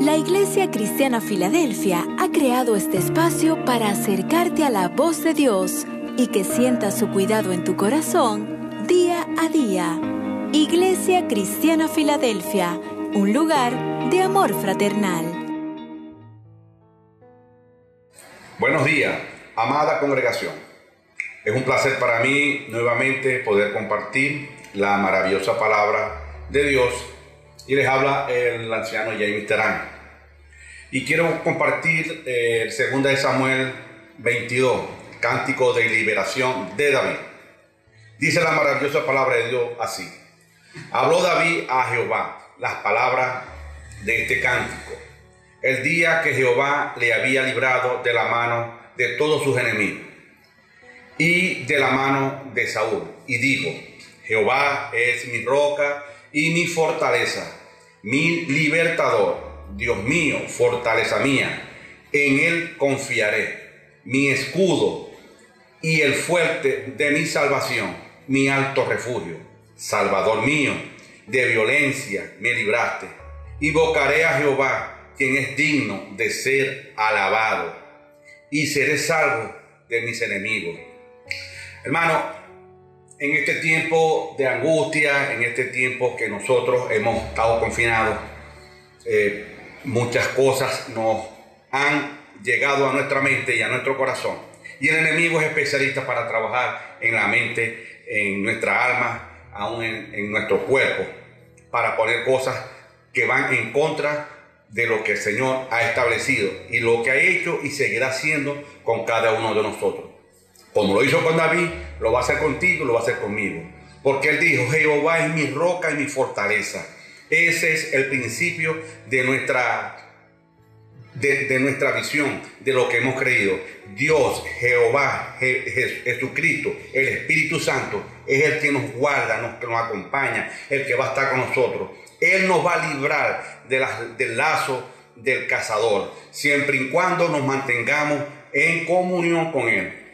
La Iglesia Cristiana Filadelfia ha creado este espacio para acercarte a la voz de Dios y que sientas su cuidado en tu corazón día a día. Iglesia Cristiana Filadelfia, un lugar de amor fraternal. Buenos días, amada congregación. Es un placer para mí nuevamente poder compartir la maravillosa palabra de Dios y les habla el anciano James Terán. Y quiero compartir eh, el 2 de Samuel 22, cántico de liberación de David. Dice la maravillosa palabra de Dios así. Habló David a Jehová las palabras de este cántico. El día que Jehová le había librado de la mano de todos sus enemigos y de la mano de Saúl. Y dijo, Jehová es mi roca y mi fortaleza, mi libertador Dios mío, fortaleza mía, en Él confiaré, mi escudo y el fuerte de mi salvación, mi alto refugio. Salvador mío, de violencia me libraste. Invocaré a Jehová, quien es digno de ser alabado, y seré salvo de mis enemigos. Hermano, en este tiempo de angustia, en este tiempo que nosotros hemos estado confinados, eh, muchas cosas nos han llegado a nuestra mente y a nuestro corazón. Y el enemigo es especialista para trabajar en la mente, en nuestra alma, aún en, nuestro cuerpo, para poner cosas que van en contra de lo que el Señor ha establecido y lo que ha hecho y seguirá haciendo con cada uno de nosotros. Como lo hizo con David, lo va a hacer contigo, lo va a hacer conmigo. Porque él dijo, Jehová es mi roca y mi fortaleza ese es el principio de nuestra, de, nuestra visión, de lo que hemos creído. Dios, Jehová, Jesucristo, el Espíritu Santo, es el que nos guarda, nos, nos acompaña, el que va a estar con nosotros. Él nos va a librar de del lazo del cazador, siempre y cuando nos mantengamos en comunión con Él.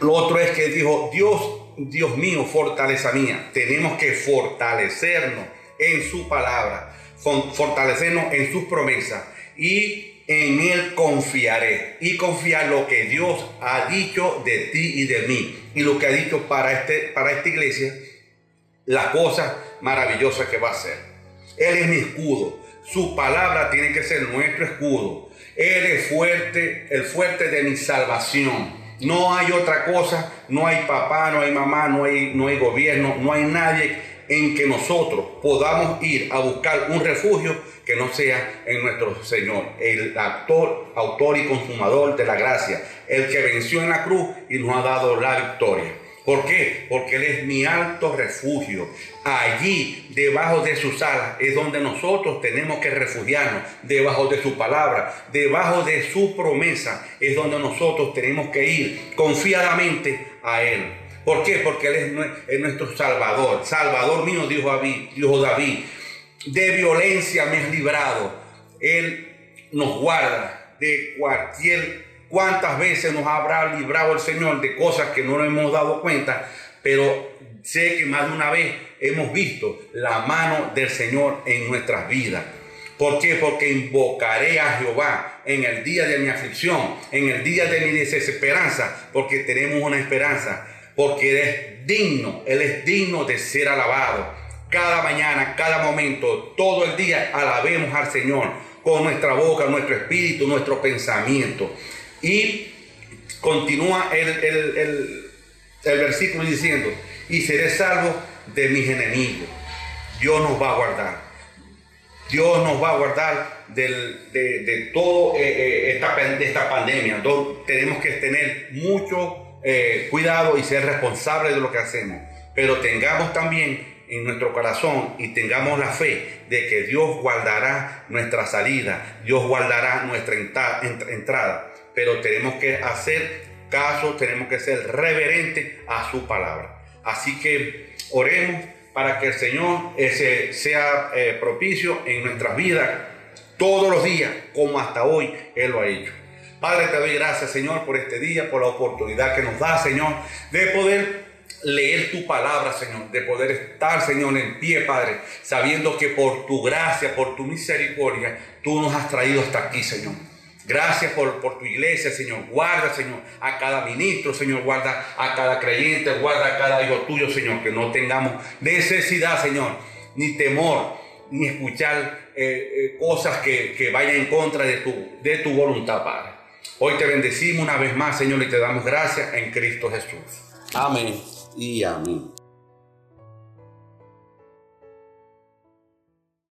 Lo otro es que dijo, Dios, Dios mío, fortaleza mía. Tenemos que fortalecernos en su palabra, fortalecernos en sus promesas y en Él confiaré. Y confiar lo que Dios ha dicho de ti y de mí. Y lo que ha dicho para, este, para esta iglesia, las cosas maravillosas que va a hacer. Él es mi escudo. Su palabra tiene que ser nuestro escudo. Él es fuerte, el fuerte de mi salvación. No hay otra cosa, no hay papá, no hay mamá, no hay, no hay gobierno, no hay nadie en que nosotros podamos ir a buscar un refugio que no sea en nuestro Señor, el actor, autor y consumador de la gracia, el que venció en la cruz y nos ha dado la victoria. ¿Por qué? Porque Él es mi alto refugio. Allí, debajo de sus alas, es donde nosotros tenemos que refugiarnos, debajo de su palabra, debajo de su promesa, es donde nosotros tenemos que ir confiadamente a Él. ¿Por qué? Porque Él es nuestro Salvador. Salvador mío, dijo David, David. De violencia me has librado. Él nos guarda de cualquier... ¿Cuántas veces nos habrá librado el Señor de cosas que no nos hemos dado cuenta? Pero sé que más de una vez hemos visto la mano del Señor en nuestras vidas. ¿Por qué? Porque invocaré a Jehová en el día de mi aflicción, en el día de mi desesperanza, porque tenemos una esperanza porque Él es digno, Él es digno de ser alabado. Cada mañana, cada momento, todo el día alabemos al Señor con nuestra boca, nuestro espíritu, nuestro pensamiento. Y continúa el, el, versículo diciendo, y seré salvo de mis enemigos. Dios nos va a guardar. Dios nos va a guardar de, de todo eh, eh, esta, esta pandemia. tenemos que tener mucho eh, cuidado y ser responsables de lo que hacemos, pero tengamos también en nuestro corazón y tengamos la fe de que Dios guardará nuestra salida, Dios guardará nuestra entrada, pero tenemos que hacer caso, tenemos que ser reverentes a su palabra. Así que oremos para que el Señor sea eh, propicio en nuestras vidas todos los días, como hasta hoy Él lo ha hecho. Padre, te doy gracias, Señor, por este día, por la oportunidad que nos da, Señor, de poder leer tu palabra, Señor, de poder estar, Señor, en pie, Padre, sabiendo que por tu gracia, por tu misericordia, tú nos has traído hasta aquí, Señor. Gracias por, tu iglesia, Señor. Guarda, Señor, a cada ministro, Señor. Guarda a cada creyente, guarda a cada hijo tuyo, Señor. Que no tengamos necesidad, Señor, ni temor, ni escuchar eh, eh, cosas que, que, vayan en contra de tu, de tu voluntad, Padre. Hoy te bendecimos una vez más, Señor, y te damos gracias en Cristo Jesús. Amén y amén.